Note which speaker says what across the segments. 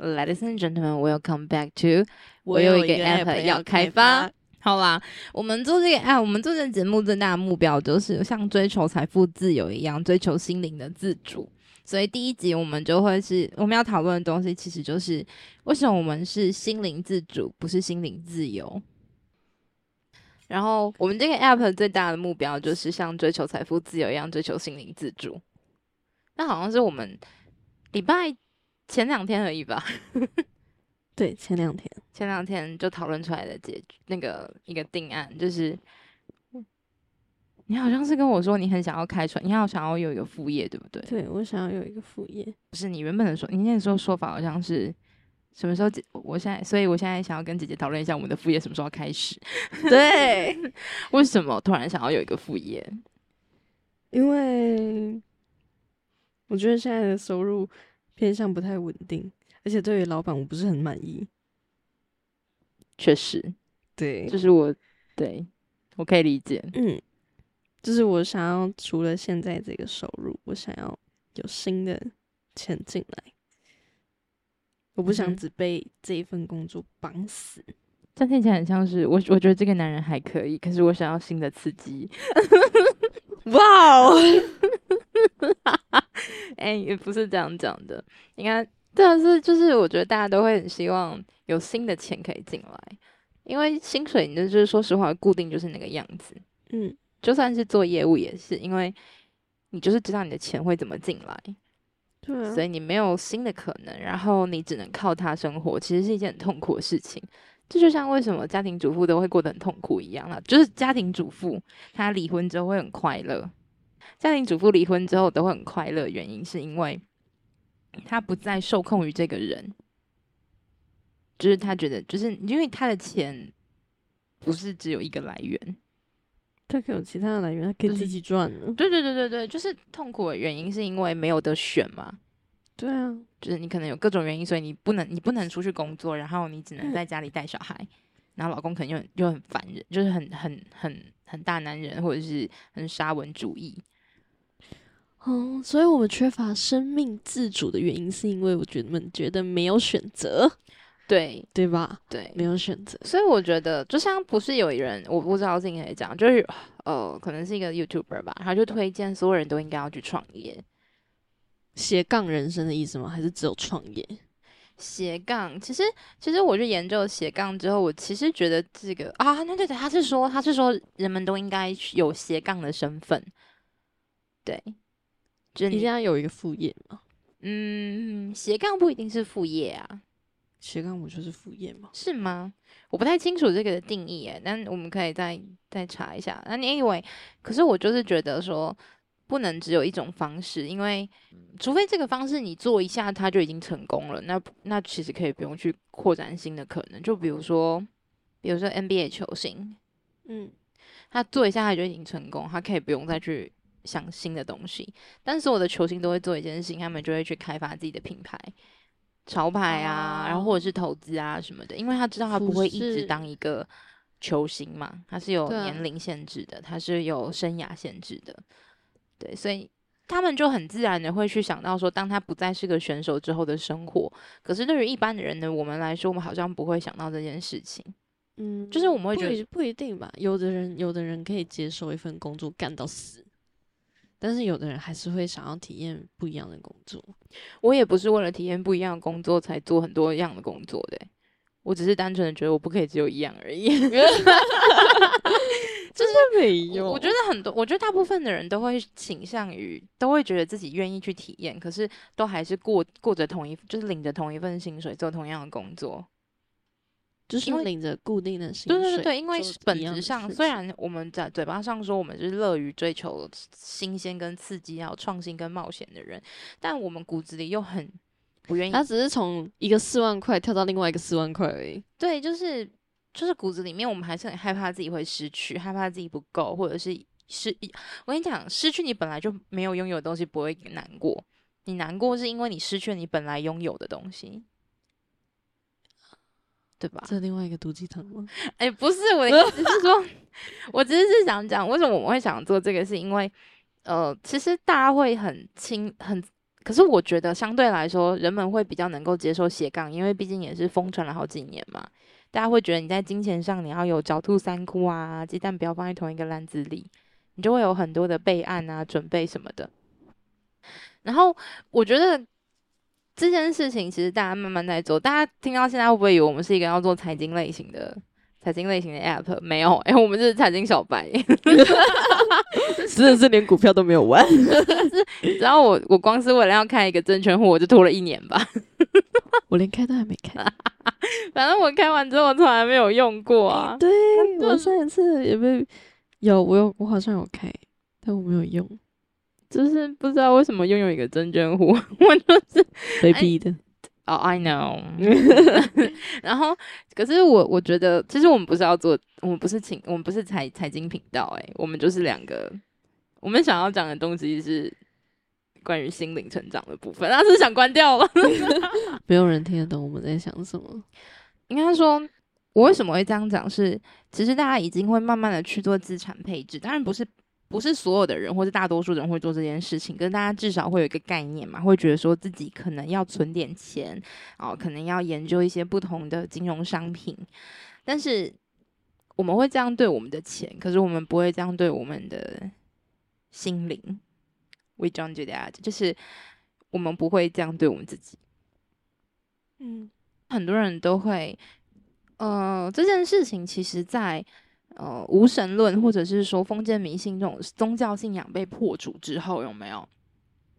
Speaker 1: Ladies and gentlemen, welcome back to 我有一个 app 要开发。好啦，我们做这个 app，我们做这个节目最大的目标就是像追求财富自由一样，追求心灵的自主。所以第一集我们就会是我们要讨论的东西，其实就是为什么我们是心灵自主，不是心灵自由。然后我们这个 app 最大的目标就是像追求财富自由一样，追求心灵自主。那好像是我们礼拜。前两天而已吧，
Speaker 2: 对，前两天，
Speaker 1: 前两天就讨论出来的结局，那个一个定案就是，你好像是跟我说你很想要开船，你好想要有一个副业，对不对？
Speaker 2: 对，我想要有一个副业。
Speaker 1: 不是你原本的说，你那时候说法好像是什么时候？我现在，所以我现在想要跟姐姐讨论一下，我们的副业什么时候开始？
Speaker 2: 对，
Speaker 1: 为什么突然想要有一个副业？
Speaker 2: 因为我觉得现在的收入。偏向不太稳定，而且对于老板我不是很满意。
Speaker 1: 确实，
Speaker 2: 对，
Speaker 1: 就是我，对我可以理解。
Speaker 2: 嗯，就是我想要除了现在这个收入，我想要有新的钱进来。我不想只被这一份工作绑死。
Speaker 1: 这听起来很像是我，我觉得这个男人还可以，可是我想要新的刺激。
Speaker 2: 哇哦！
Speaker 1: 哎，也不是这样讲的。应该对啊，是就是，我觉得大家都会很希望有新的钱可以进来，因为薪水，你就是说实话，固定就是那个样子。
Speaker 2: 嗯，
Speaker 1: 就算是做业务也是，因为你就是知道你的钱会怎么进来，
Speaker 2: 对，
Speaker 1: 所以你没有新的可能，然后你只能靠它生活，其实是一件很痛苦的事情。这就像为什么家庭主妇都会过得很痛苦一样了，就是家庭主妇她离婚之后会很快乐。家庭主妇离婚之后都会很快乐，原因是因为她不再受控于这个人，就是她觉得，就是因为她的钱不是只有一个来源，
Speaker 2: 她可以有其他的来源，她可以自己赚。
Speaker 1: 对对对对对，就是痛苦的原因是因为没有得选嘛。
Speaker 2: 对啊，
Speaker 1: 就是你可能有各种原因，所以你不能你不能出去工作，然后你只能在家里带小孩，然后老公可能又又很烦人，就是很很很很大男人，或者是很沙文主义。
Speaker 2: 嗯，所以我们缺乏生命自主的原因，是因为我觉得们觉得没有选择，
Speaker 1: 对
Speaker 2: 对吧？
Speaker 1: 对，
Speaker 2: 没有选择。
Speaker 1: 所以我觉得，就像不是有人，我不知道自己可以讲，就是呃，可能是一个 YouTuber 吧，他就推荐所有人都应该要去创业，
Speaker 2: 斜杠人生的意思吗？还是只有创业？
Speaker 1: 斜杠，其实其实我去研究斜杠之后，我其实觉得这个啊，那对对，他是说他是说人们都应该有斜杠的身份，对。
Speaker 2: 就你现在有一个副业吗？
Speaker 1: 嗯，斜杠不一定是副业啊，
Speaker 2: 斜杠不就是副业吗？
Speaker 1: 是吗？我不太清楚这个的定义诶，但我们可以再再查一下。那你以为？可是我就是觉得说，不能只有一种方式，因为除非这个方式你做一下，它就已经成功了，那那其实可以不用去扩展新的可能。就比如说，比如说 NBA 球星，
Speaker 2: 嗯，
Speaker 1: 他做一下他就已经成功，他可以不用再去。想新的东西，但是我的球星都会做一件事情，他们就会去开发自己的品牌、潮牌啊，然后或者是投资啊什么的，因为他知道他不会一直当一个球星嘛，他是有年龄限制的，他是有生涯限制的，对，所以他们就很自然的会去想到说，当他不再是个选手之后的生活。可是对于一般的人呢，我们来说，我们好像不会想到这件事情。
Speaker 2: 嗯，
Speaker 1: 就是我们会觉得
Speaker 2: 不一定吧，有的人有的人可以接受一份工作干到死。但是有的人还是会想要体验不一样的工作。
Speaker 1: 我也不是为了体验不一样的工作才做很多样的工作的，我只是单纯的觉得我不可以只有一样而已。
Speaker 2: 就是没有，
Speaker 1: 我觉得很多，我觉得大部分的人都会倾向于，都会觉得自己愿意去体验，可是都还是过过着同一，就是领着同一份薪水做同样的工作。
Speaker 2: 就是领着固定的薪
Speaker 1: 水，对对对，因为本质上，虽然我们在嘴巴上说我们是乐于追求新鲜跟刺激，还有创新跟冒险的人，但我们骨子里又很不愿意。
Speaker 2: 他只是从一个四万块跳到另外一个四万块而已。
Speaker 1: 对，就是就是骨子里面，我们还是很害怕自己会失去，害怕自己不够，或者是失。我跟你讲，失去你本来就没有拥有的东西不会难过，你难过是因为你失去了你本来拥有的东西。对吧？
Speaker 2: 这另外一个毒鸡汤吗？
Speaker 1: 哎，不是，我的意 思是说，我只是是想讲，为什么我们会想做这个，是因为，呃，其实大家会很轻、很可是我觉得相对来说，人们会比较能够接受斜杠，因为毕竟也是疯传了好几年嘛。大家会觉得你在金钱上你要有狡兔三窟啊，鸡蛋不要放在同一个篮子里，你就会有很多的备案啊、准备什么的。然后我觉得这件事情其实大家慢慢在做，大家听到现在会不会以为我们是一个要做财经类型的？财经类型的 app 没有，哎，我们是财经小白，
Speaker 2: 真的是连股票都没有玩。
Speaker 1: 然后我我光是为了要开一个证券户，我就拖了一年吧。
Speaker 2: 我连开都还没开，
Speaker 1: 反正我开完之后从来没有用过啊。
Speaker 2: 对，我上一次也被有，我有，我好像有开，但我没有用，
Speaker 1: 就是不知道为什么拥有一个证券户，我就是
Speaker 2: 被逼的。
Speaker 1: 哦，I know。然后，可是我我觉得，其实我们不是要做，我们不是请，我们不是财财经频道，哎，我们就是两个，我们想要讲的东西是关于心灵成长的部分。那是想关掉了，
Speaker 2: 没有人听得懂我们在想什么。
Speaker 1: 应该说，我为什么会这样讲？是其实大家已经会慢慢的去做资产配置，当然不是。不是所有的人，或是大多数人会做这件事情，跟大家至少会有一个概念嘛，会觉得说自己可能要存点钱，哦，可能要研究一些不同的金融商品。但是我们会这样对我们的钱，可是我们不会这样对我们的心灵。We don't do that，就是我们不会这样对我们自己。嗯，很多人都会，呃，这件事情其实，在。呃，无神论或者是说封建迷信这种宗教信仰被破除之后，有没有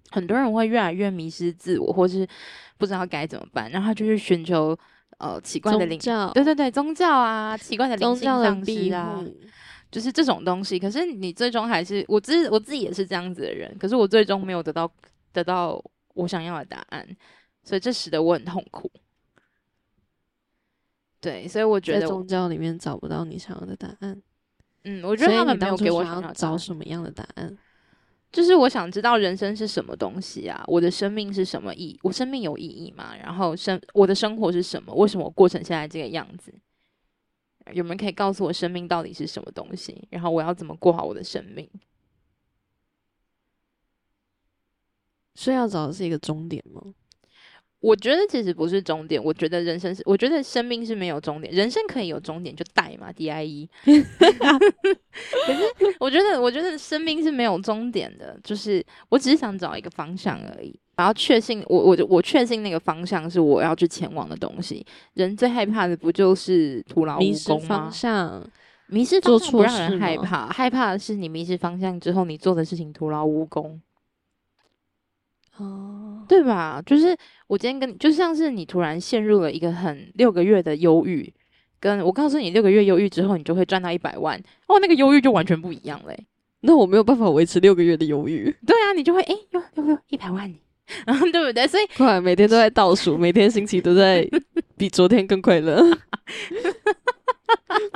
Speaker 1: 很多人会越来越迷失自我，或是不知道该怎么办？然后就去寻求呃奇怪的灵
Speaker 2: 教，
Speaker 1: 对对对，宗教啊，奇怪的灵性上
Speaker 2: 师
Speaker 1: 啊，就是这种东西。可是你最终还是我自我自己也是这样子的人，可是我最终没有得到得到我想要的答案，所以这使得我很痛苦。对，所以我觉得
Speaker 2: 在宗教里面找不到你想要的答案。
Speaker 1: 嗯，我觉得他们没有给我
Speaker 2: 想要找什么样的答案，
Speaker 1: 就是我想知道人生是什么东西啊？我的生命是什么意？我生命有意义吗？然后生我的生活是什么？为什么我过成现在这个样子？有没有可以告诉我生命到底是什么东西？然后我要怎么过好我的生命？
Speaker 2: 所以要找的是一个终点吗？
Speaker 1: 我觉得其实不是终点，我觉得人生是，我觉得生命是没有终点，人生可以有终点，就带嘛，D I E。可是我觉得，我觉得生命是没有终点的，就是我只是想找一个方向而已，然后确信我，我我确信那个方向是我要去前往的东西。人最害怕的不就是徒劳无功吗？
Speaker 2: 方向，
Speaker 1: 迷失方向不让人害怕，害怕的是你迷失方向之后，你做的事情徒劳无功。哦，对吧？就是我今天跟你，就像是你突然陷入了一个很六个月的忧郁，跟我告诉你六个月忧郁之后，你就会赚到一百万，哦，那个忧郁就完全不一样嘞。
Speaker 2: 那我没有办法维持六个月的忧郁。
Speaker 1: 对啊，你就会哎，哟哟哟，一百万，然后对不对？所以
Speaker 2: 快，每天都在倒数，每天心情都在 比昨天更快乐。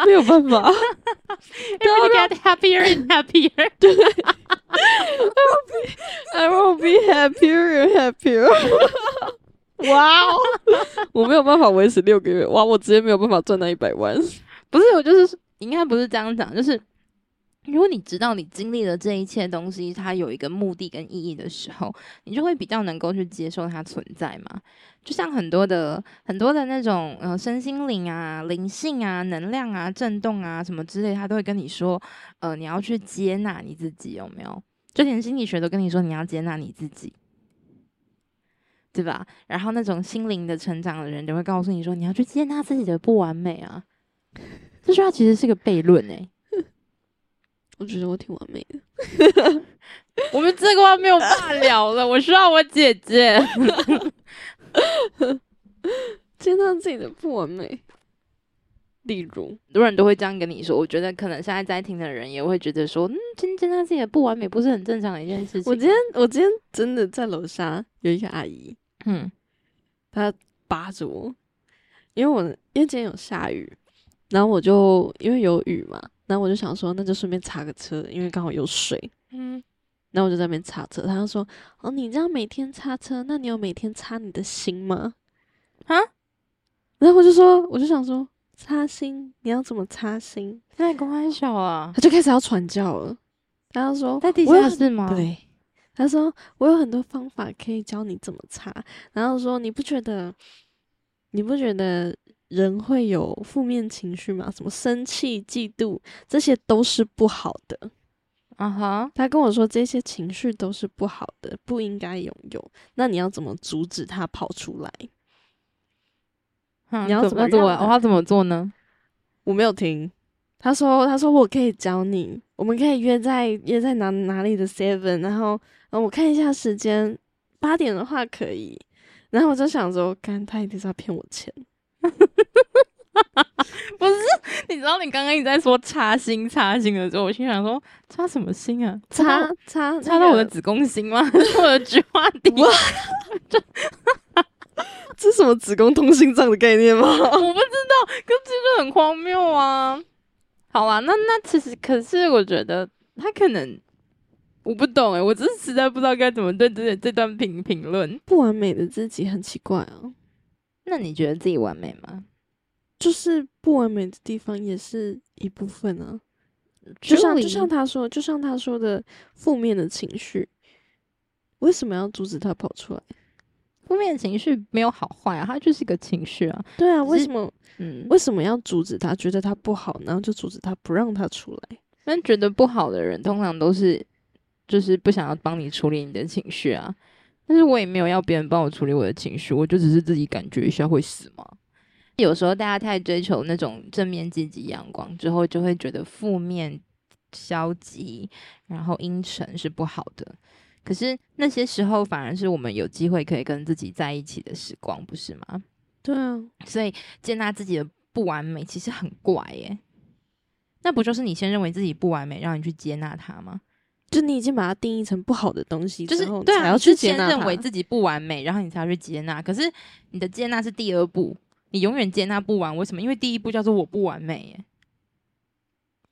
Speaker 2: 没有办法，
Speaker 1: Every get happier and happier。
Speaker 2: 对。I will be happier and happier。哇哦！我没有办法维持六个月，哇！我直接没有办法赚到一百万。
Speaker 1: 不是，我就是应该不是这样讲，就是如果你知道你经历了这一切东西，它有一个目的跟意义的时候，你就会比较能够去接受它存在嘛。就像很多的很多的那种呃身心灵啊、灵性啊、能量啊、震动啊什么之类，他都会跟你说，呃，你要去接纳你自己，有没有？就连心理学都跟你说，你要接纳你自己，对吧？然后那种心灵的成长的人，就会告诉你说，你要去接纳自己的不完美啊。这句话其实是个悖论诶。
Speaker 2: 我觉得我挺完美的。
Speaker 1: 我们这个话没有话聊了，我需要我姐姐
Speaker 2: 接纳自己的不完美。例如，
Speaker 1: 很多人都会这样跟你说。我觉得可能现在在听的人也会觉得说，嗯，今天他自己的不完美不是很正常的一件事情。
Speaker 2: 我今天，我今天真的在楼下有一个阿姨，嗯，他扒着我，因为我因为今天有下雨，然后我就因为有雨嘛，然后我就想说，那就顺便擦个车，因为刚好有水，嗯，然后我就在那边擦车。他就说，哦，你这样每天擦车，那你有每天擦你的心吗？啊？然后我就说，我就想说。擦心，你要怎么擦心？
Speaker 1: 在公安小啊，
Speaker 2: 他就开始要传教了。他说
Speaker 1: 在地下室吗？
Speaker 2: 对，他说我有很多方法可以教你怎么擦，然后说你不觉得你不觉得人会有负面情绪吗？什么生气、嫉妒，这些都是不好的。
Speaker 1: 啊哈，
Speaker 2: 他跟我说这些情绪都是不好的，不应该拥有。那你要怎么阻止他跑出来？
Speaker 1: 嗯
Speaker 2: 你要怎么
Speaker 1: 要怎么
Speaker 2: 让
Speaker 1: 我要怎么做呢？
Speaker 2: 我没有听。他说：“他说我可以教你，我们可以约在约在哪哪里的 Seven，然后嗯我看一下时间，八点的话可以。然后我就想说，干他一定是要骗我钱。
Speaker 1: 不是，你知道你刚刚一直在说插心插心的时候，我心想说插什么心啊？
Speaker 2: 插
Speaker 1: 到
Speaker 2: 插
Speaker 1: 插到我的子宫心吗？我的菊花底？
Speaker 2: 哇这是什么子宫通心脏的概念吗？
Speaker 1: 我不知道，可是这就很荒谬啊！好啊，那那其实可是我觉得他可能我不懂诶、我只是实在不知道该怎么对这这段评评论。
Speaker 2: 不完美的自己很奇怪啊，
Speaker 1: 那你觉得自己完美吗？
Speaker 2: 就是不完美的地方也是一部分啊。就像就像他说，就像他说的负面的情绪，为什么要阻止他跑出来？
Speaker 1: 负面情绪没有好坏啊，它就是一个情绪啊。
Speaker 2: 对啊，为什么
Speaker 1: 嗯，
Speaker 2: 为什么要阻止他？觉得他不好，然后就阻止他，不让他出来。
Speaker 1: 但觉得不好的人，通常都是就是不想要帮你处理你的情绪啊。但是我也没有要别人帮我处理我的情绪，我就只是自己感觉一下会死吗。有时候大家太追求那种正面、积极、阳光之后，就会觉得负面、消极，然后阴沉是不好的。可是那些时候，反而是我们有机会可以跟自己在一起的时光，不是吗？
Speaker 2: 对啊，
Speaker 1: 所以接纳自己的不完美，其实很怪耶。那不就是你先认为自己不完美，让你去接纳它吗？
Speaker 2: 就你已经把它定义成不好的东西
Speaker 1: 就是，对啊，
Speaker 2: 才要去接纳它。
Speaker 1: 认为自己不完美，然后你才要去接纳。可是你的接纳是第二步，你永远接纳不完。为什么？因为第一步叫做我不完美耶，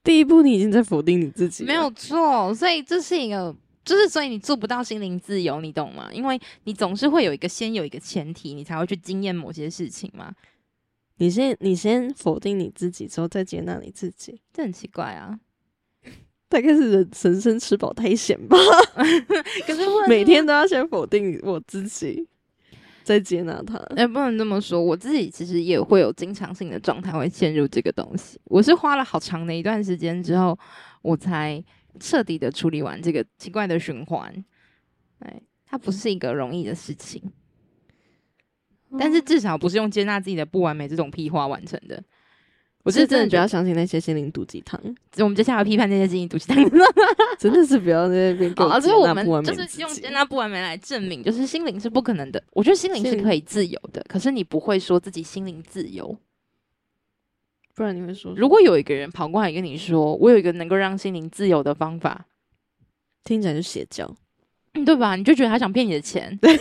Speaker 2: 第一步，你已经在否定你自己，
Speaker 1: 没有错。所以这是一个，就是所以你做不到心灵自由，你懂吗？因为你总是会有一个先有一个前提，你才会去经验某些事情嘛。
Speaker 2: 你先你先否定你自己，之后再接纳你自己，
Speaker 1: 这很奇怪啊。
Speaker 2: 大概是人人生吃饱太闲吧。
Speaker 1: 可是
Speaker 2: 每天都要先否定我自己，再接纳他。
Speaker 1: 哎、不能这么说，我自己其实也会有经常性的状态会陷入这个东西。我是花了好长的一段时间之后，我才彻底的处理完这个奇怪的循环。哎，它不是一个容易的事情，但是至少不是用接纳自己的不完美这种屁话完成的。我
Speaker 2: 我
Speaker 1: 是
Speaker 2: 是真的不要
Speaker 1: 真的觉得，
Speaker 2: 相信那些心灵毒鸡汤，
Speaker 1: 我们接下来批判那些心灵毒鸡汤。
Speaker 2: 真的是不要在那边给
Speaker 1: 好，
Speaker 2: 我接
Speaker 1: 而且我们就是用接纳不完美来证明，就是心灵是不可能的。我觉得心灵是可以自由的，可是你不会说自己心灵自由。
Speaker 2: 不然你会说，
Speaker 1: 如果有一个人跑过来跟你说，我有一个能够让心灵自由的方法，
Speaker 2: 听起来就邪教。
Speaker 1: 嗯对吧？你就觉得他想骗你的钱，对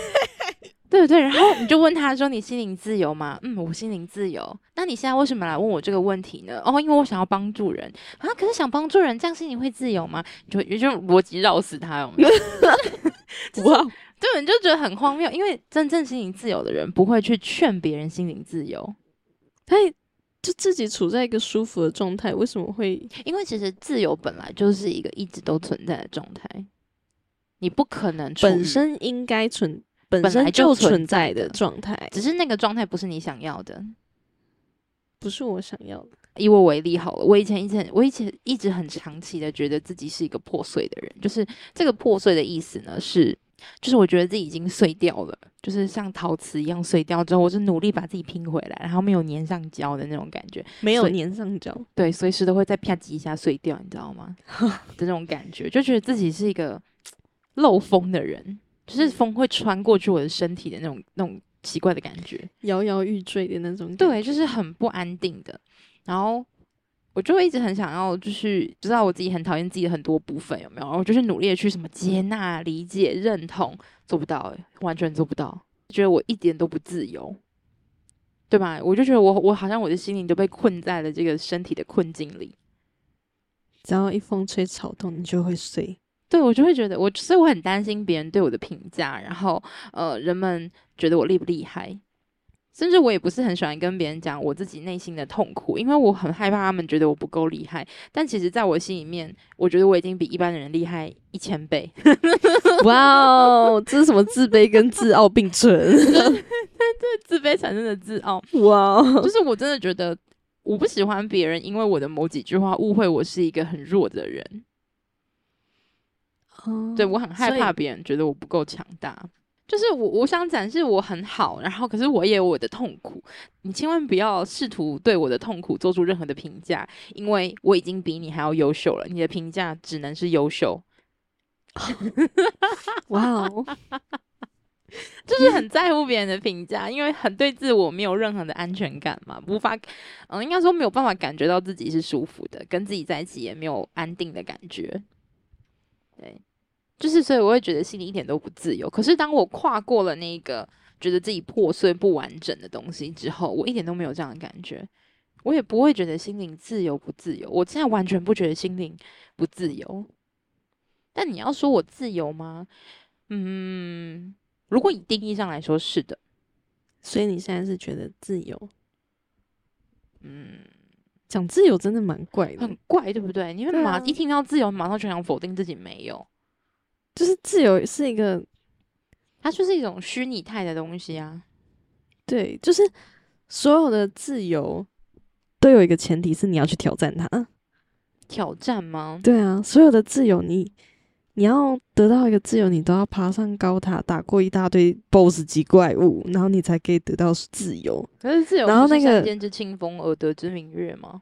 Speaker 1: 对对，然后你就问他说：“你心灵自由吗？”嗯，我心灵自由。那你现在为什么来问我这个问题呢？哦，因为我想要帮助人啊。可是想帮助人，这样心灵会自由吗？就就就逻辑绕死他，有没有？
Speaker 2: 哇，
Speaker 1: 对，你就觉得很荒谬，因为真正心灵自由的人不会去劝别人心灵自由，
Speaker 2: 他也就自己处在一个舒服的状态，为什么会？
Speaker 1: 因为其实自由本来就是一个一直都存在的状态，你不可能
Speaker 2: 本身应该存，本身
Speaker 1: 就存
Speaker 2: 存
Speaker 1: 在的
Speaker 2: 状态，
Speaker 1: 只是那个状态不是你想要的。
Speaker 2: 不是我想要的。
Speaker 1: 以我为例好了，我以前一直很我以前一直很长期的觉得自己是一个破碎的人，就是这个破碎的意思呢是，就是我觉得自己已经碎掉了，就是像陶瓷一样碎掉之后，我就努力把自己拼回来，然后没有粘上胶的那种感觉，
Speaker 2: 没有粘上胶，
Speaker 1: 对，随时都会再啪叽一下碎掉，你知道吗？的那种感觉，就觉得自己是一个漏风的人，就是风会穿过去我的身体的那种那种奇怪的感觉。
Speaker 2: 摇摇欲坠的那种。
Speaker 1: 对，就是很不安定的。然后我就会一直很想要，就是知道我自己很讨厌自己的很多部分有没有？然后我就是努力的去什么接纳、理解、认同，做不到、欸，完全做不到，觉得我一点都不自由，对吧？我就觉得我我好像我的心灵都被困在了这个身体的困境里。
Speaker 2: 只要一风吹草动，你就会碎。
Speaker 1: 对我就会觉得我，所以我很担心别人对我的评价，然后呃，人们觉得我厉不厉害？甚至我也不是很喜欢跟别人讲我自己内心的痛苦，因为我很害怕他们觉得我不够厉害。但其实，在我心里面，我觉得我已经比一般的人厉害一千倍。
Speaker 2: 哇哦，这是什么自卑跟自傲并存？对，
Speaker 1: 自卑产生的自傲。
Speaker 2: 哇，
Speaker 1: 就是我真的觉得我不喜欢别人因为我的某几句话误会我是一个很弱的人。
Speaker 2: 哦，
Speaker 1: 对我很害怕别人觉得我不够强大。就是我，我想展示我很好，然后可是我也有我的痛苦。你千万不要试图对我的痛苦做出任何的评价，因为我已经比你还要优秀了。你的评价只能是优秀。
Speaker 2: 哇哦，
Speaker 1: 就是很在乎别人的评价，因为很对自我没有任何的安全感嘛，无法，嗯，应该说没有办法感觉到自己是舒服的，跟自己在一起也没有安定的感觉。对。就是，所以我会觉得心里一点都不自由。可是当我跨过了那个觉得自己破碎不完整的东西之后，我一点都没有这样的感觉。我也不会觉得心灵自由不自由。我现在完全不觉得心灵不自由。但你要说我自由吗？嗯，如果以定义上来说，是的。
Speaker 2: 所以你现在是觉得自由？嗯，讲自由真的蛮怪的，
Speaker 1: 很怪，对不对？你们马一听到自由，马上就想否定自己没有。
Speaker 2: 就是自由是一个，
Speaker 1: 它就是一种虚拟态的东西啊。
Speaker 2: 对，就是所有的自由都有一个前提是你要去挑战它。
Speaker 1: 挑战吗？
Speaker 2: 对啊，所有的自由，你你要得到一个自由，你都要爬上高塔，打过一大堆 BOSS 级怪物，然后你才可以得到自由。
Speaker 1: 可是自由，
Speaker 2: 然后那个“
Speaker 1: 之清风而得之明月”吗？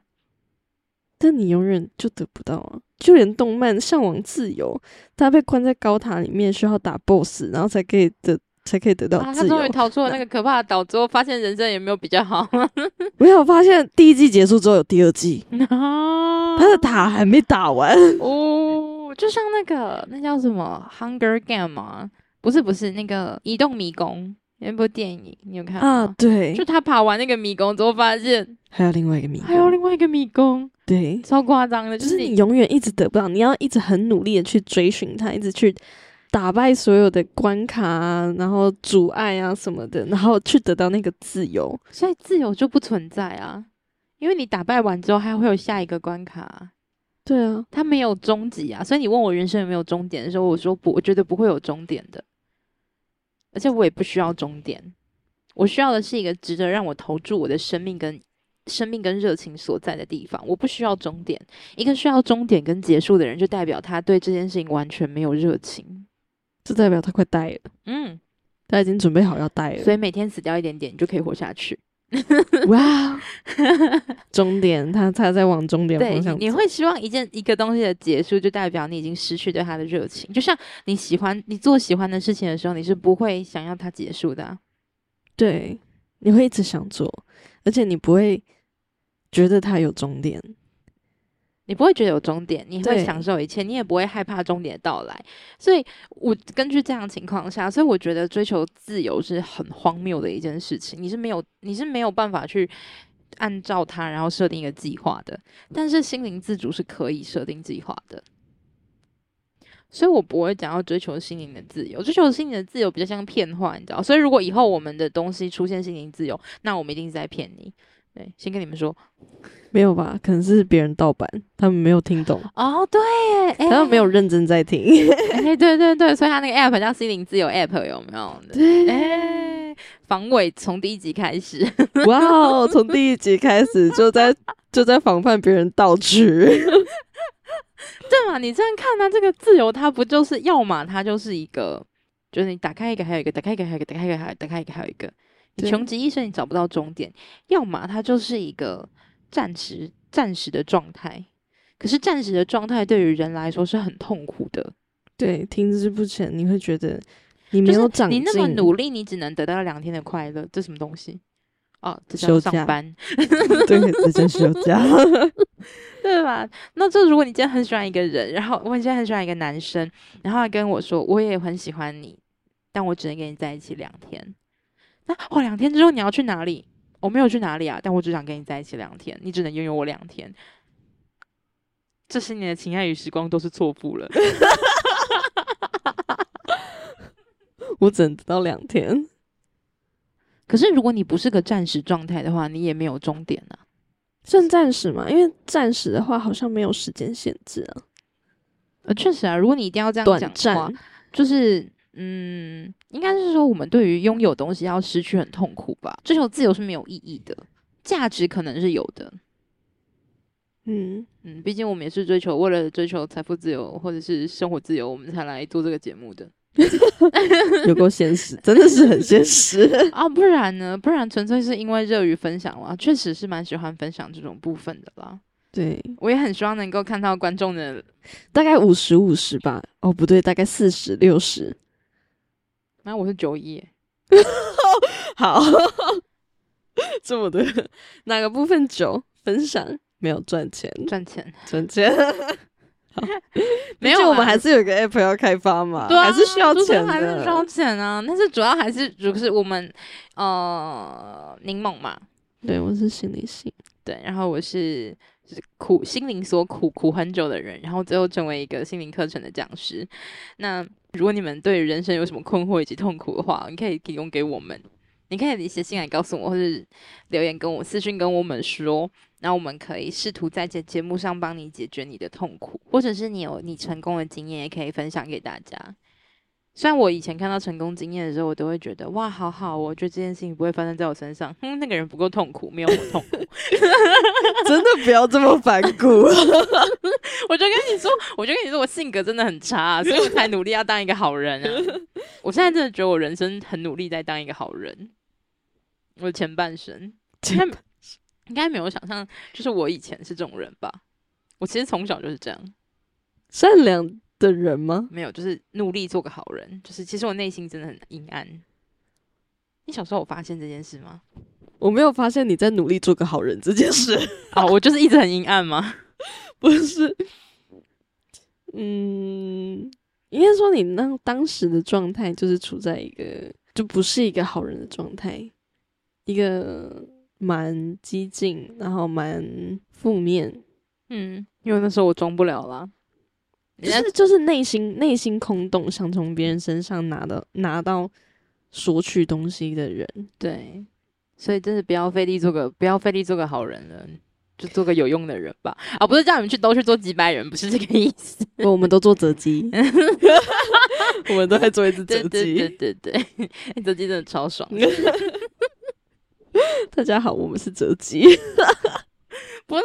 Speaker 2: 但你永远就得不到啊！就连动漫向往自由，他被关在高塔里面，需要打 BOSS，然后才可以得，才可以得到自由。他
Speaker 1: 终于逃出了那个可怕的岛之后，发现人生也没有比较好。
Speaker 2: 没有发现第一季结束之后有第二季，他的塔还没打完
Speaker 1: 哦。就像那个那叫什么《Hunger Game》吗？不是不是，那个《移动迷宫》那部电影，你有看
Speaker 2: 啊？对，
Speaker 1: 就他爬完那个迷宫之后，发现
Speaker 2: 还有另外一个迷，
Speaker 1: 还有另外一个迷宫。
Speaker 2: 对，
Speaker 1: 超夸张的，
Speaker 2: 就是你永远一直得不到，你要一直很努力的去追寻它，一直去打败所有的关卡啊，然后阻碍啊什么的，然后去得到那个自由。
Speaker 1: 所以自由就不存在啊，因为你打败完之后还会有下一个关卡。
Speaker 2: 对啊，
Speaker 1: 它没有终极啊。所以你问我人生有没有终点的时候，我说不，我觉得不会有终点的，而且我也不需要终点，我需要的是一个值得让我投注我的生命跟。生命跟热情所在的地方，我不需要终点。一个需要终点跟结束的人，就代表他对这件事情完全没有热情，
Speaker 2: 这代表他快呆了。嗯，他已经准备好要呆了。
Speaker 1: 所以每天死掉一点点，你就可以活下去。
Speaker 2: 哇，终点，他他在往终点方向。
Speaker 1: 你会希望一件一个东西的结束，就代表你已经失去对他的热情。就像你喜欢你做喜欢的事情的时候，你是不会想要它结束的。
Speaker 2: 对，你会一直想做。而且你不会觉得它有终点，
Speaker 1: 你不会觉得有终点，你会享受一切，你也不会害怕终点的到来。所以，我根据这样情况下，所以我觉得追求自由是很荒谬的一件事情。你是没有，你是没有办法去按照它，然后设定一个计划的。但是心灵自主是可以设定计划的。所以我不会讲要追求心灵的自由，追求心灵的自由比较像骗话，你知道？所以如果以后我们的东西出现心灵自由，那我们一定是在骗你。对，先跟你们说，
Speaker 2: 没有吧？可能是别人盗版，他们没有听懂。
Speaker 1: 哦，对，
Speaker 2: 他们没有认真在听。
Speaker 1: 哎，对对对，所以他那个 app 叫心灵自由 app 有没有？
Speaker 2: 对，
Speaker 1: 哎，防伪从第一集开始。
Speaker 2: 哇哦，从第一集开始就在就在防范别人盗取。
Speaker 1: 对嘛？你这样看呢？这个自由它不就是要么它就是一个，就是你打开一个还有一个，打开一个还有一个，打开一个还打开一个还有一个，你穷极一生你找不到终点；要么它就是一个暂时暂时的状态。可是暂时的状态对于人来说是很痛苦的。
Speaker 2: 对，停滞不前，你会觉得你没有长
Speaker 1: 进。你那么努力，你只能得到两天的快乐，这什么东西？哦，
Speaker 2: 休
Speaker 1: 上班，
Speaker 2: 对，这叫休假。
Speaker 1: 对吧？那这如果你今天很喜欢一个人，然后我现在很喜欢一个男生，然后他跟我说我也很喜欢你，但我只能跟你在一起两天。那哦，两天之后你要去哪里？我没有去哪里啊，但我只想跟你在一起两天，你只能拥有我两天。这些年的情爱与时光都是错付了。
Speaker 2: 我只能得到两天。
Speaker 1: 可是如果你不是个暂时状态的话，你也没有终点啊。
Speaker 2: 算暂时嘛？因为暂时的话好像没有时间限制啊。
Speaker 1: 呃，确实啊，如果你一定要这样讲的话，就是嗯，应该是说我们对于拥有东西要失去很痛苦吧？追求自由是没有意义的，价值可能是有的。嗯嗯，毕竟我们也是追求为了追求财富自由或者是生活自由，我们才来做这个节目的。
Speaker 2: 有够现实，真的是很现实
Speaker 1: 啊！不然呢？不然纯粹是因为热于分享啦，确实是蛮喜欢分享这种部分的啦。
Speaker 2: 对，
Speaker 1: 我也很希望能够看到观众的
Speaker 2: 大概五十五十吧。哦，不对，大概四十六十。
Speaker 1: 那我是九一。
Speaker 2: 好，这么多哪个部分九分享？没有赚钱，
Speaker 1: 赚钱，
Speaker 2: 赚钱。
Speaker 1: 没有，
Speaker 2: 我们还是有一个 app 要开发嘛，对还是需要钱
Speaker 1: 的，还是需要钱啊。但是主要还是就是我们呃柠檬嘛，
Speaker 2: 对我是心理系，
Speaker 1: 对，然后我是是苦心灵所苦苦很久的人，然后最后成为一个心灵课程的讲师。那如果你们对人生有什么困惑以及痛苦的话，你可以提供给我们。你可以写信来告诉我，或是留言跟我私信跟我们说，那我们可以试图在这节目上帮你解决你的痛苦，或者是你有你成功的经验，也可以分享给大家。虽然我以前看到成功经验的时候，我都会觉得哇，好好，我觉得这件事情不会发生在我身上。哼，那个人不够痛苦，没有我痛苦。
Speaker 2: 真的不要这么反骨。
Speaker 1: 我就跟你说，我就跟你说，我性格真的很差，所以我才努力要当一个好人啊。我现在真的觉得我人生很努力在当一个好人。我的前半生，应该应该没有想象，就是我以前是这种人吧？我其实从小就是这样，
Speaker 2: 善良。的人吗？
Speaker 1: 没有，就是努力做个好人。就是其实我内心真的很阴暗。你小时候有发现这件事吗？
Speaker 2: 我没有发现你在努力做个好人这件事。
Speaker 1: 啊，我就是一直很阴暗吗？
Speaker 2: 不是。嗯，应该说你那当时的状态就是处在一个就不是一个好人的状态，一个蛮激进，然后蛮负面。
Speaker 1: 嗯，因为那时候我装不了啦。
Speaker 2: 就是就是内心内心空洞，想从别人身上拿的拿到索取东西的人，
Speaker 1: 对，所以真的不要费力做个不要费力做个好人了，就做个有用的人吧。啊，不是叫你们去都去做几百人，不是这个意思。
Speaker 2: 我们都做折机，我们都在做一只折机，
Speaker 1: 对对对，折机真的超爽。
Speaker 2: 大家好，我们是哲基。
Speaker 1: 不是，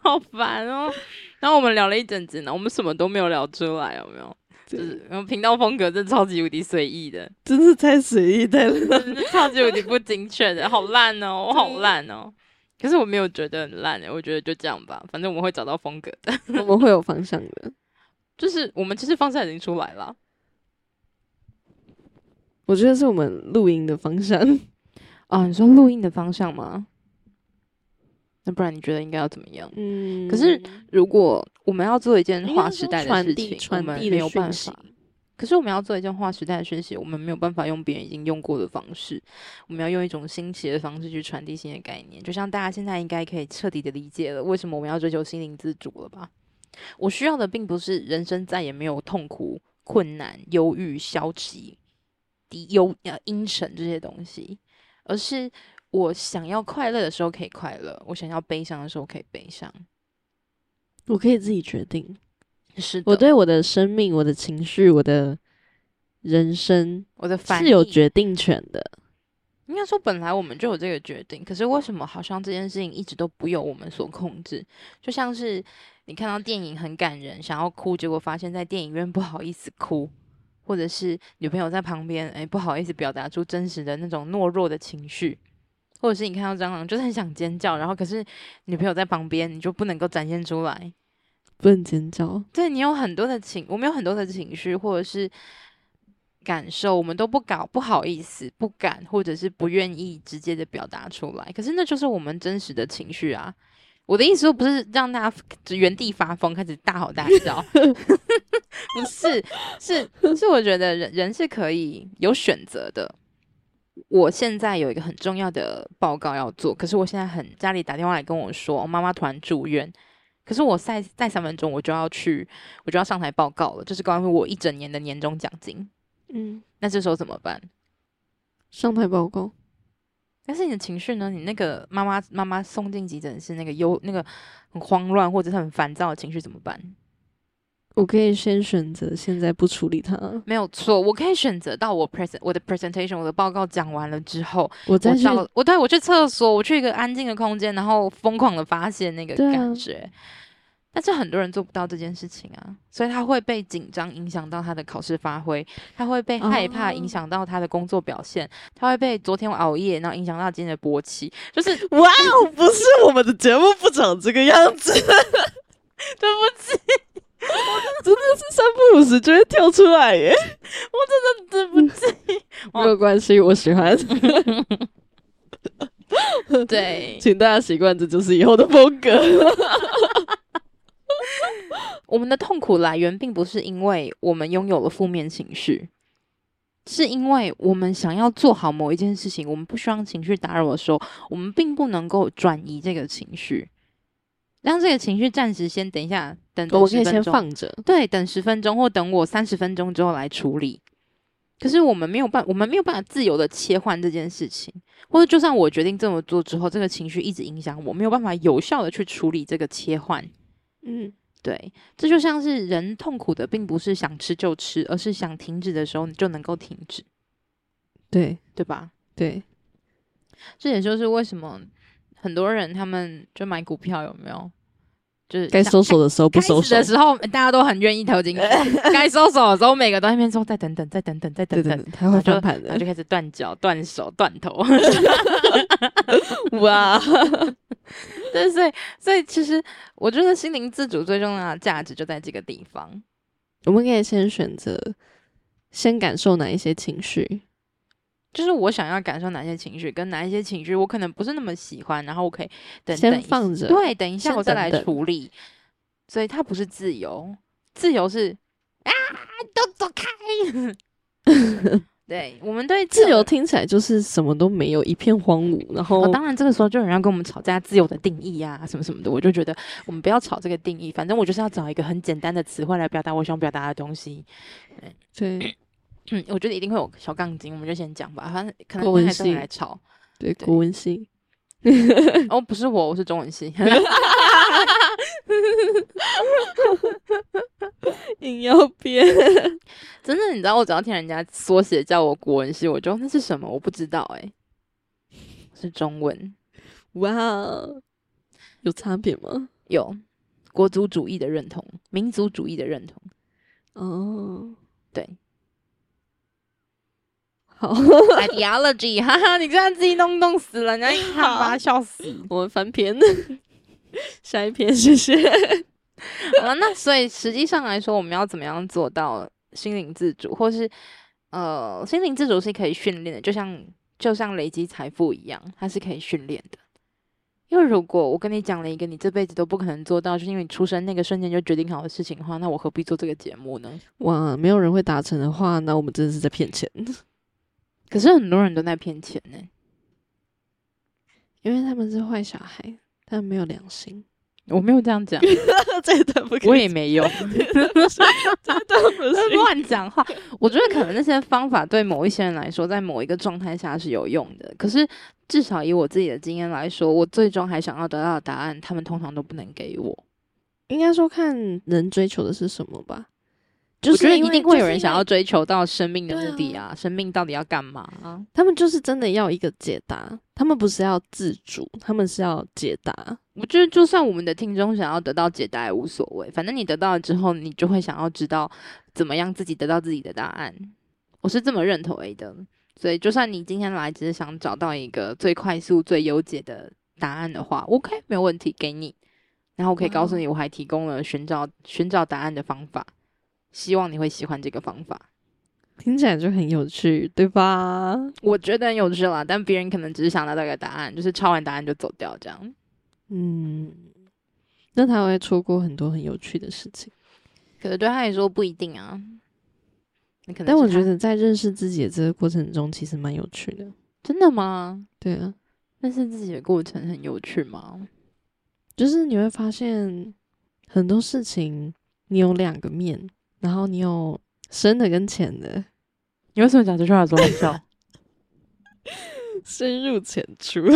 Speaker 1: 好烦哦。然后我们聊了一整集呢，我们什么都没有聊出来，有没有？就是然后频道风格真的超级无敌随意的，
Speaker 2: 真是太随意太
Speaker 1: 烂，超级无敌不精确的，好烂哦，我好烂哦。可是我没有觉得很烂诶，我觉得就这样吧，反正我们会找到风格的，
Speaker 2: 我们会有方向的。
Speaker 1: 就是我们其实方向已经出来了，
Speaker 2: 我觉得是我们录音的方向
Speaker 1: 啊。你说录音的方向吗？那不然你觉得应该要怎么样？嗯，可是如果我们要做一件划时代的事情，我们没有办法。可是我们要做一件划时代的讯息，我们没有办法用别人已经用过的方式，我们要用一种新奇的方式去传递新的概念。就像大家现在应该可以彻底的理解了，为什么我们要追求心灵自主了吧？我需要的并不是人生再也没有痛苦、困难、忧郁、消极、低忧呃阴沉这些东西，而是。我想要快乐的时候可以快乐，我想要悲伤的时候可以悲伤，
Speaker 2: 我可以自己决定。
Speaker 1: 是
Speaker 2: 我对我的生命、我的情绪、我的人生，
Speaker 1: 我的
Speaker 2: 是有决定权的。
Speaker 1: 应该说，本来我们就有这个决定，可是为什么好像这件事情一直都不由我们所控制？就像是你看到电影很感人，想要哭，结果发现在电影院不好意思哭，或者是女朋友在旁边，哎，不好意思表达出真实的那种懦弱的情绪。或者是你看到蟑螂，就是很想尖叫，然后可是女朋友在旁边，你就不能够展现出来，
Speaker 2: 不能尖叫。
Speaker 1: 对你有很多的情，我们有很多的情绪或者是感受，我们都不搞，不好意思，不敢，或者是不愿意直接的表达出来。可是那就是我们真实的情绪啊！我的意思说，不是让大家原地发疯，开始大吼大叫，不是，是是，我觉得人人是可以有选择的。我现在有一个很重要的报告要做，可是我现在很家里打电话来跟我说，我妈妈突然住院，可是我再再三分钟我就要去，我就要上台报告了，就是关于我一整年的年终奖金。嗯，那这时候怎么办？
Speaker 2: 上台报告？
Speaker 1: 但是你的情绪呢？你那个妈妈妈妈送进急诊室，那个忧那个很慌乱或者是很烦躁的情绪怎么办？
Speaker 2: 我可以先选择现在不处理它，
Speaker 1: 没有错，我可以选择到我 present 我的 presentation 我的报告讲完了之后，
Speaker 2: 我再去
Speaker 1: 到我对我去厕所，我去一个安静的空间，然后疯狂的发泄那个感觉。但是很多人做不到这件事情啊，所以他会被紧张影响到他的考试发挥，他会被害怕
Speaker 2: 哦
Speaker 1: 影响到他的工作表现，他会被昨天熬夜然后影响到今天的勃起，就是
Speaker 2: 哇哦，不是我们的节目不长这个样子，
Speaker 1: 对不起，
Speaker 2: 真的是三不五时就会跳出来耶。
Speaker 1: 我真的对不起，
Speaker 2: 没有关系，我喜欢，
Speaker 1: 对，
Speaker 2: 请大家习惯，这就是以后的风格。
Speaker 1: 我们的痛苦来源并不是因为我们拥有了负面情绪，是因为我们想要做好某一件事情，我们不希望情绪打扰的时候，我们并不能够转移这个情绪，让这个情绪暂时先等一下，等
Speaker 2: 我们可以
Speaker 1: 10分钟
Speaker 2: 先放着，
Speaker 1: 对，等十分钟或等我三十分钟之后来处理。可是我们没有办，我们没有办法自由的切换这件事情，或者就算我决定这么做之后，这个情绪一直影响我，没有办法有效的去处理这个切换。
Speaker 2: 嗯，
Speaker 1: 对，这就像是人痛苦的，并不是想吃就吃，而是想停止的时候你就能够停止，
Speaker 2: 对
Speaker 1: 对吧？
Speaker 2: 对，
Speaker 1: 这也就是为什么很多人他们就买股票有没有？就是
Speaker 2: 该
Speaker 1: 像
Speaker 2: 收手的时候不
Speaker 1: 开
Speaker 2: 收手
Speaker 1: 的，时候，大家都很愿意投进去；该收手的时候，每个都在那边说再等等，再等等，再等等
Speaker 2: 他会翻盘的
Speaker 1: 然后就。开始断脚、断手、断头。
Speaker 2: 哇，
Speaker 1: 对，所以所以其实我觉得心灵自主最重要的价值就在这个地方。
Speaker 2: 我们可以先选择，先感受哪一些情绪，
Speaker 1: 就是我想要感受哪些情绪，跟哪一些情绪我可能不是那么喜欢，然后我可以等
Speaker 2: 先放着
Speaker 1: 对，等一下我再来
Speaker 2: 等等
Speaker 1: 处理。所以它不是自由，自由是啊，都走开。对我们对
Speaker 2: 自由听起来就是什么都没有，一片荒芜，然后
Speaker 1: 哦，当然这个时候就有人要跟我们吵架，自由的定义啊，什么什么的，我就觉得我们不要吵这个定义，反正我就是要找一个很简单的词汇来表达我想表达的东西。
Speaker 2: 对
Speaker 1: 嗯，我觉得一定会有小杠精，我们就先讲吧，反正可能还是来吵。
Speaker 2: 对
Speaker 1: 对
Speaker 2: 国文系，
Speaker 1: 哦，不是我，我是中文系。
Speaker 2: 硬要编，
Speaker 1: 真的，你知道，我只要听人家缩写叫我国文系，我就那是什么？我不知道哎、是中文
Speaker 2: 哇，哦有差别吗？
Speaker 1: 有国族主义的认同，民族主义的认同。
Speaker 2: 哦，
Speaker 1: 对
Speaker 2: 好，
Speaker 1: ideology，哈哈，你这样自己弄弄死了，人家一看把笑死。
Speaker 2: 我们翻篇，下一篇，谢谢。
Speaker 1: 啊，那所以实际上来说，我们要怎么样做到心灵自主，或是呃，心灵自主是可以训练的，就像就像累积财富一样，它是可以训练的。因为如果我跟你讲了一个你这辈子都不可能做到，就是因为你出生那个瞬间就决定好的事情的话，那我何必做这个节目呢？
Speaker 2: 哇，没有人会达成的话，那我们真的是在骗钱，
Speaker 1: 可是很多人都在骗钱呢、
Speaker 2: 因为他们是坏小孩，他们没有良心。
Speaker 1: 我没有这样讲，
Speaker 2: 这一段不可以
Speaker 1: 我也没有。
Speaker 2: 这一段不是
Speaker 1: 乱讲话。我觉得可能那些方法对某一些人来说，在某一个状态下是有用的。可是至少以我自己的经验来说，我最终还想要得到的答案，他们通常都不能给我。
Speaker 2: 应该说看人追求的是什么吧。就
Speaker 1: 我觉得
Speaker 2: 是因为
Speaker 1: 一定会有人想要追求到生命的目的啊，生命到底要干嘛啊？
Speaker 2: 他们就是真的要一个解答，他们不是要自主，他们是要解答。
Speaker 1: 我觉得就算我们的听众想要得到解答也无所谓，反正你得到了之后，你就会想要知道怎么样自己得到自己的答案。我是这么认同的，所以就算你今天来只是想找到一个最快速、最优解的答案的话，OK，没有问题，给你。然后我可以告诉你，我还提供了寻找寻找答案的方法，希望你会喜欢这个方法。
Speaker 2: 听起来就很有趣，对吧？
Speaker 1: 我觉得很有趣啦，但别人可能只是想到这个答案，就是抄完答案就走掉这样。
Speaker 2: 嗯，那他会错过很多很有趣的事情。
Speaker 1: 可是对他来说不一定啊。你可能
Speaker 2: 但我觉得在认识自己的这个过程中，其实蛮有趣的。
Speaker 1: 真的吗？
Speaker 2: 对啊，
Speaker 1: 认识自己的过程很有趣吗？
Speaker 2: 就是你会发现很多事情，你有两个面，然后你有深的跟浅的。
Speaker 1: 你为什么讲这句话的时候笑？
Speaker 2: 深入浅出。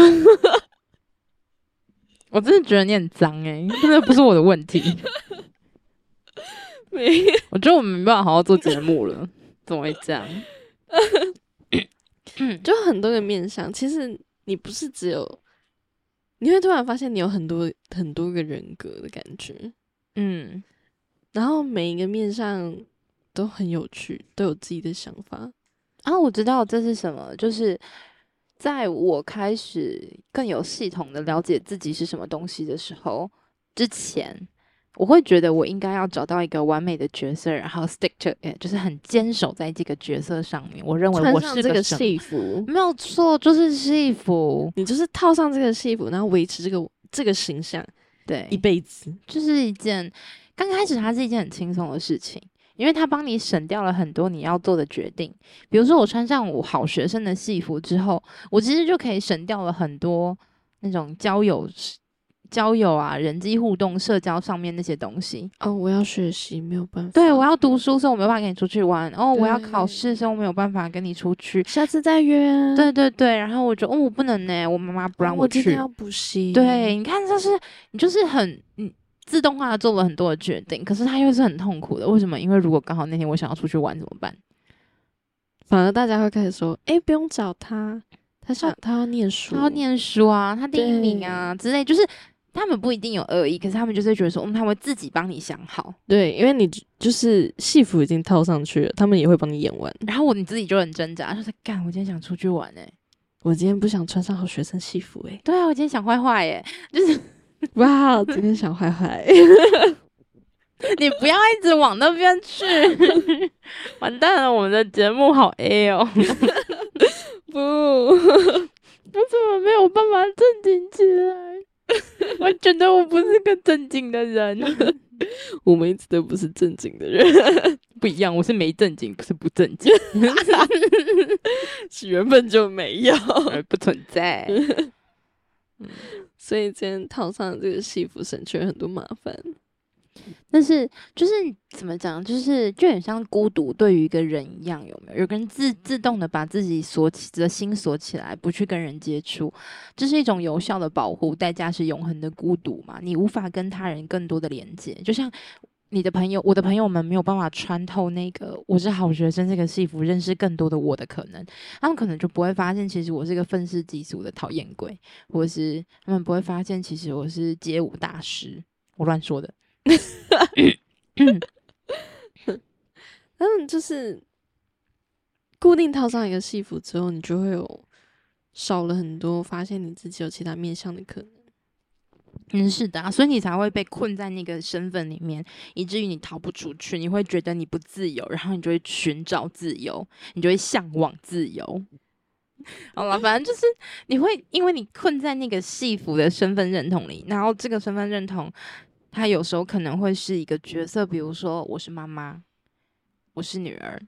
Speaker 1: 我真的觉得你很脏哎，真的不是我的问题。
Speaker 2: 没，
Speaker 1: 我觉得我们没办法好好做节目了，怎么会这样？
Speaker 2: 就很多个面相，其实你不是只有，你会突然发现你有很多很多个人格的感觉，
Speaker 1: 嗯，
Speaker 2: 然后每一个面上都很有趣，都有自己的想法。
Speaker 1: 啊，我知道这是什么，就是在我开始更有系统的了解自己是什么东西的时候之前。我会觉得我应该要找到一个完美的角色，然后 stick to it，就是很坚守在这个角色上面。我认为我是
Speaker 2: 这
Speaker 1: 个
Speaker 2: 戏服，
Speaker 1: 没有错，就是戏服。
Speaker 2: 你就是套上这个戏服，然后维持这个这个形象，
Speaker 1: 对，
Speaker 2: 一辈子，
Speaker 1: 就是一件刚开始它是一件很轻松的事情，因为它帮你省掉了很多你要做的决定。比如说我穿上我好学生的戏服之后，我其实就可以省掉了很多那种交友。交友啊，人际互动、社交上面那些东西
Speaker 2: 哦，我要学习没有办法。
Speaker 1: 对，我要读书，所以我没有办法跟你出去玩。哦，我要考试，所以我没有办法跟你出去。
Speaker 2: 下次再约。
Speaker 1: 对对对，然后我就哦，我不能呢，我妈妈不让
Speaker 2: 我
Speaker 1: 去。
Speaker 2: 要补习。
Speaker 1: 对，你看，就是你就是很嗯自动化的做了很多的决定，可是他又是很痛苦的。为什么？因为如果刚好那天我想要出去玩怎么办？
Speaker 2: 反而大家会开始说：“哎，不用找他，他想他要念书，
Speaker 1: 他要念书啊，他第一名啊之类。”就是。他们不一定有恶意，可是他们就是觉得说，嗯，他会自己帮你想好。
Speaker 2: 对，因为你就是戏服已经套上去了，他们也会帮你演完。
Speaker 1: 然后我你自己就很挣扎，说：“干，我今天想出去玩哎，
Speaker 2: 我今天不想穿上好学生戏服哎。”
Speaker 1: 对啊，我今天想坏坏哎，就是
Speaker 2: 哇，今天想坏坏。
Speaker 1: 你不要一直往那边去，完蛋了，我们的节目好 A 哦。
Speaker 2: 不，
Speaker 1: 我怎么没有办法正经起来？我觉得我不是个正经的人，
Speaker 2: 我们一直都不是正经的人，
Speaker 1: 不一样。我是没正经，不是不正经，
Speaker 2: 是原本就没有，
Speaker 1: 不存在。
Speaker 2: 所以今天套上这个西服，省去了很多麻烦。
Speaker 1: 但是，就是怎么讲，就是就很像孤独对于一个人一样，有没有？有个人自自动的把自己锁起的心锁起来，不去跟人接触，这是一种有效的保护，代价是永恒的孤独嘛？你无法跟他人更多的连接，就像你的朋友，我的朋友们没有办法穿透那个我是好学生这个戏服，认识更多的我的可能，他们可能就不会发现，其实我是个愤世嫉俗的讨厌鬼，或是他们不会发现，其实我是街舞大师，我乱说的。
Speaker 2: 嗯，就是固定套上一个戏服之后，你就会有少了很多发现你自己有其他面相的可能。
Speaker 1: 嗯，是的啊，所以你才会被困在那个身份里面，以至于你逃不出去。你会觉得你不自由，然后你就会寻找自由，你就会向往自由。好了，反正就是你会因为你困在那个戏服的身份认同里，然后这个身份认同。它有时候可能会是一个角色，比如说我是妈妈，我是女儿，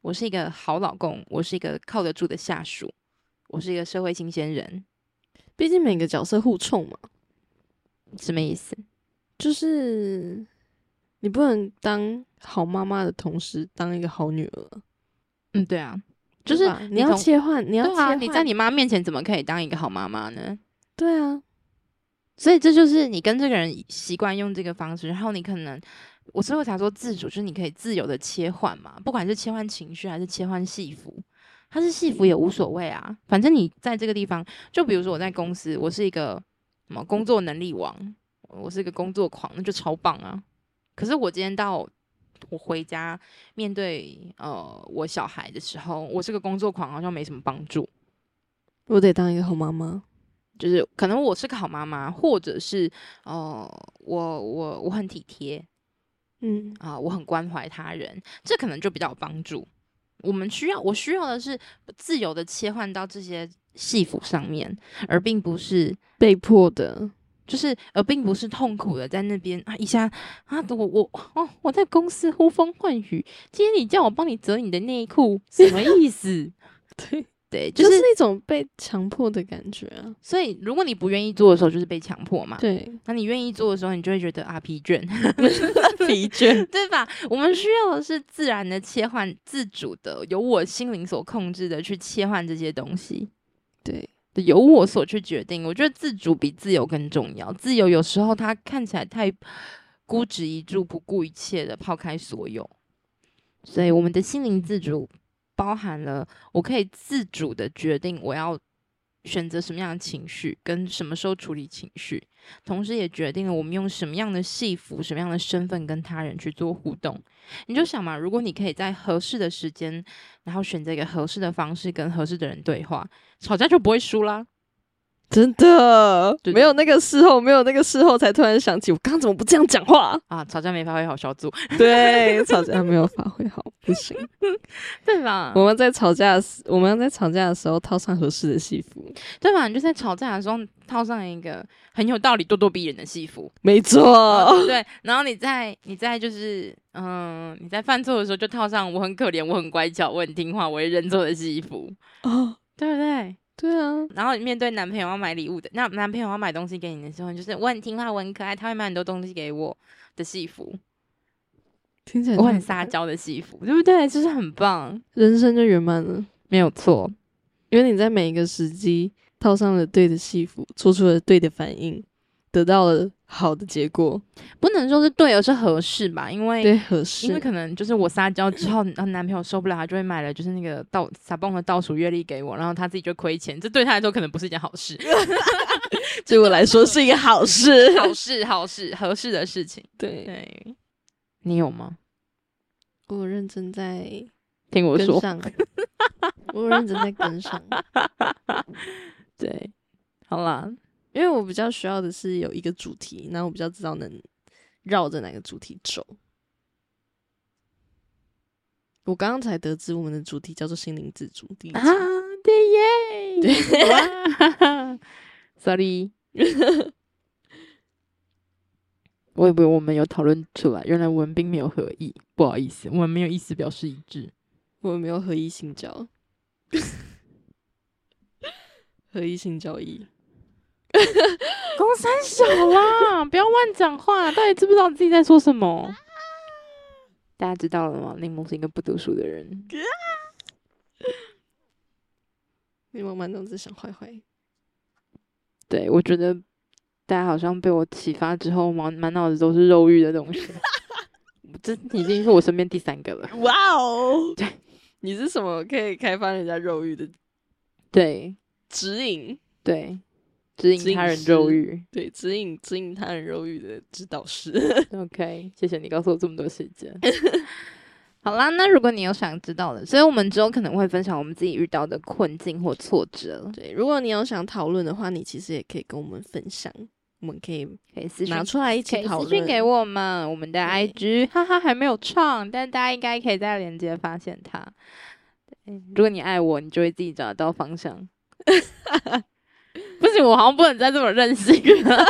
Speaker 1: 我是一个好老公，我是一个靠得住的下属，我是一个社会新鲜人。
Speaker 2: 毕竟每个角色互冲嘛，
Speaker 1: 什么意思？
Speaker 2: 就是你不能当好妈妈的同时当一个好女儿。
Speaker 1: 嗯，对啊，就是
Speaker 2: 你要切换，你要切换。
Speaker 1: 你在你妈面前怎么可以当一个好妈妈呢？
Speaker 2: 对啊。
Speaker 1: 所以这就是你跟这个人习惯用这个方式，然后你可能，我所以我才说自主，就是你可以自由的切换嘛，不管是切换情绪还是切换戏服，他是戏服也无所谓啊，反正你在这个地方，就比如说我在公司，我是一个什么工作能力王，我是一个工作狂，那就超棒啊。可是我今天到我回家面对呃我小孩的时候，我是个工作狂，好像没什么帮助。
Speaker 2: 我得当一个好妈妈。
Speaker 1: 就是可能我是个好妈妈，或者是哦，我我我很体贴，
Speaker 2: 嗯
Speaker 1: 啊，我很关怀他人，这可能就比较有帮助。我们需要，我需要的是自由的切换到这些戏服上面，而并不是
Speaker 2: 被迫的，
Speaker 1: 就是而并不是痛苦的在那边啊一下啊，我我哦我在公司呼风唤雨，今天你叫我帮你折你的内裤，什么意思？
Speaker 2: 对。
Speaker 1: 对，就是
Speaker 2: 那种被强迫的感觉啊。
Speaker 1: 所以，如果你不愿意做的时候，就是被强迫嘛。
Speaker 2: 对，
Speaker 1: 那你愿意做的时候，你就会觉得啊疲倦，
Speaker 2: 疲倦，
Speaker 1: 对吧？我们需要的是自然的切换，自主的，由我心灵所控制的去切换这些东西。
Speaker 2: 对，
Speaker 1: 由我所去决定。我觉得自主比自由更重要。自由有时候它看起来太孤执一注，不顾一切的抛开所有。所以，我们的心灵自主包含了我可以自主的决定我要选择什么样的情绪，跟什么时候处理情绪，同时也决定了我们用什么样的戏服、什么样的身份跟他人去做互动。你就想嘛，如果你可以在合适的时间，然后选择一个合适的方式跟合适的人对话，吵架就不会输啦。
Speaker 2: 真的没有那个事后，没有那个事后，才突然想起我刚刚怎么不这样讲话
Speaker 1: 啊？吵架没发挥好，小组
Speaker 2: 对吵架没有发挥好，不行，
Speaker 1: 对吧？
Speaker 2: 我们在吵架时，我们在吵架的时候套上合适的戏服，
Speaker 1: 对吧？你就在吵架的时候套上一个很有道理、咄咄逼人的戏服，
Speaker 2: 没错，
Speaker 1: 对。然后你在你在就是嗯，你在犯错的时候就套上我很可怜、我很乖巧、我很听话、我会认错的戏服哦，对不对？
Speaker 2: 对啊，
Speaker 1: 然后面对男朋友要买礼物的，那男朋友要买东西给你的时候，就是我很听话，我很可爱，他会买很多东西给我的戏服，
Speaker 2: 听起来
Speaker 1: 我很撒娇的戏服，对不对？就是很棒，
Speaker 2: 人生就圆满了，
Speaker 1: 没有错，
Speaker 2: 因为你在每一个时机套上了对的戏服，做出了对的反应。得到了好的结果，
Speaker 1: 不能说是对，而是合适吧？因为
Speaker 2: 对合适，
Speaker 1: 因为可能就是我撒娇之后，然后男朋友受不了，他就会买了就是那个倒撒泵的倒数月历给我，然后他自己就亏钱，这对他来说可能不是一件好事，
Speaker 2: 对我来说是一个好事，
Speaker 1: 好事，好事，合适的事情。
Speaker 2: 对
Speaker 1: 对，你有吗？
Speaker 2: 我认真在
Speaker 1: 听我说，
Speaker 2: 我认真在跟上。
Speaker 1: 对，好啦。
Speaker 2: 因为我比较需要的是有一个主题，然后我比较知道能绕着哪个主题走。我刚刚才得知我们的主题叫做心灵自主。
Speaker 1: 啊，对耶！对，sorry，我以为我们有讨论出来，原来我们并没有合意，不好意思，我们没有意思表示一致，
Speaker 2: 我们没有合意性交，合意性交易。
Speaker 1: 公三小啦，不要乱讲话！到底知不知道自己在说什么？大家知道了吗？柠檬是一个不读书的人。
Speaker 2: 柠檬满脑子想坏坏。
Speaker 1: 对，我觉得大家好像被我启发之后，满满脑子都是肉欲的东西。这已经是我身边第三个了。
Speaker 2: 哇哦！对，你是什么可以开发人家肉欲的？
Speaker 1: 对，
Speaker 2: 指引。
Speaker 1: 对。指引他人肉欲，
Speaker 2: 对，指引指引他人肉欲的指导师。
Speaker 1: OK，谢谢你告诉我这么多细节。好啦，那如果你有想知道的，所以我们之后可能会分享我们自己遇到的困境或挫折。
Speaker 2: 对，如果你有想讨论的话，你其实也可以跟我们分享，我们可以
Speaker 1: 可以私
Speaker 2: 拿出来一起讨论。
Speaker 1: 私信给我们，我们的 IG，哈哈，还没有创，但大家应该可以在链接发现它。如果你爱我，你就会自己找得到方向。不行，我好像不能再这么任性了。